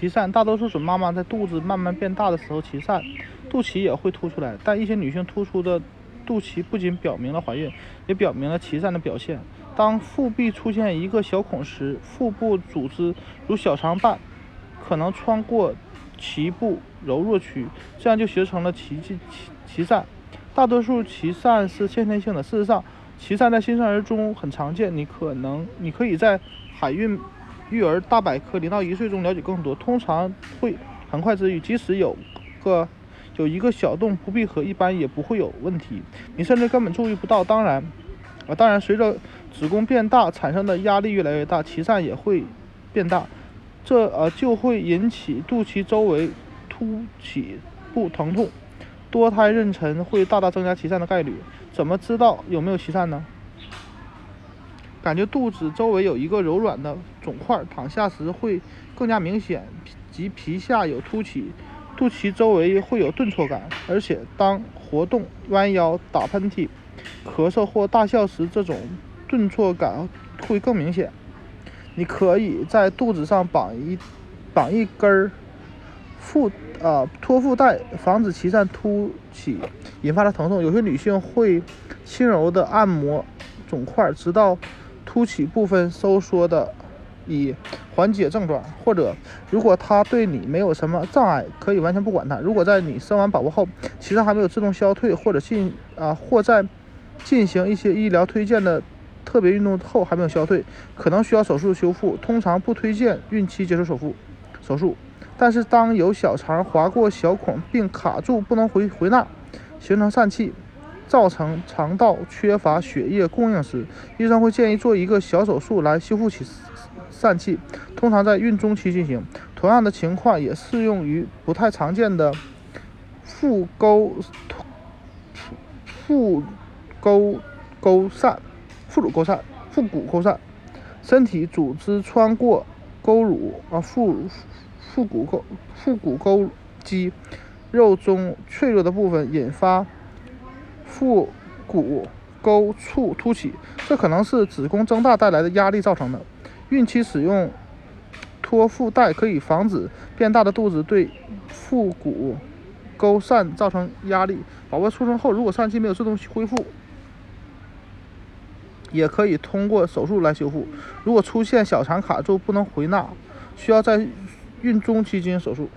脐疝，大多数准妈妈在肚子慢慢变大的时候脐疝，肚脐也会凸出来。但一些女性突出的肚脐不仅表明了怀孕，也表明了脐疝的表现。当腹壁出现一个小孔时，腹部组织如小肠瓣可能穿过脐部柔弱区，这样就形成了脐脐脐疝。大多数脐疝是先天性的，事实上，脐疝在新生儿中很常见。你可能你可以在海孕育儿大百科零到一岁中了解更多，通常会很快治愈。即使有个有一个小洞不闭合，一般也不会有问题，你甚至根本注意不到。当然，啊，当然，随着子宫变大，产生的压力越来越大，脐疝也会变大，这呃就会引起肚脐周围凸起部疼痛。多胎妊娠会大大增加脐疝的概率。怎么知道有没有脐疝呢？感觉肚子周围有一个柔软的肿块，躺下时会更加明显，及皮下有凸起，肚脐周围会有顿挫感，而且当活动、弯腰、打喷嚏、咳嗽或大笑时，这种顿挫感会更明显。你可以在肚子上绑一绑一根儿。腹啊托腹带，防止脐疝凸起引发的疼痛。有些女性会轻柔的按摩肿块，直到凸起部分收缩的，以缓解症状。或者，如果它对你没有什么障碍，可以完全不管它。如果在你生完宝宝后，其实还没有自动消退，或者进啊或在进行一些医疗推荐的特别运动后还没有消退，可能需要手术修复。通常不推荐孕期接受手术手术。但是，当有小肠划过小孔并卡住不能回回纳，形成疝气，造成肠道缺乏血液供应时，医生会建议做一个小手术来修复其疝气，通常在孕中期进行。同样的情况也适用于不太常见的腹沟腹沟沟疝、腹乳沟疝、腹股沟疝，身体组织穿过沟乳啊腹。腹股沟腹股沟肌肉中脆弱的部分引发腹股沟处凸起，这可能是子宫增大带来的压力造成的。孕期使用托腹带可以防止变大的肚子对腹股沟疝造成压力。宝宝出生后，如果疝气没有自动恢复，也可以通过手术来修复。如果出现小肠卡住不能回纳，需要在孕中期进行手术。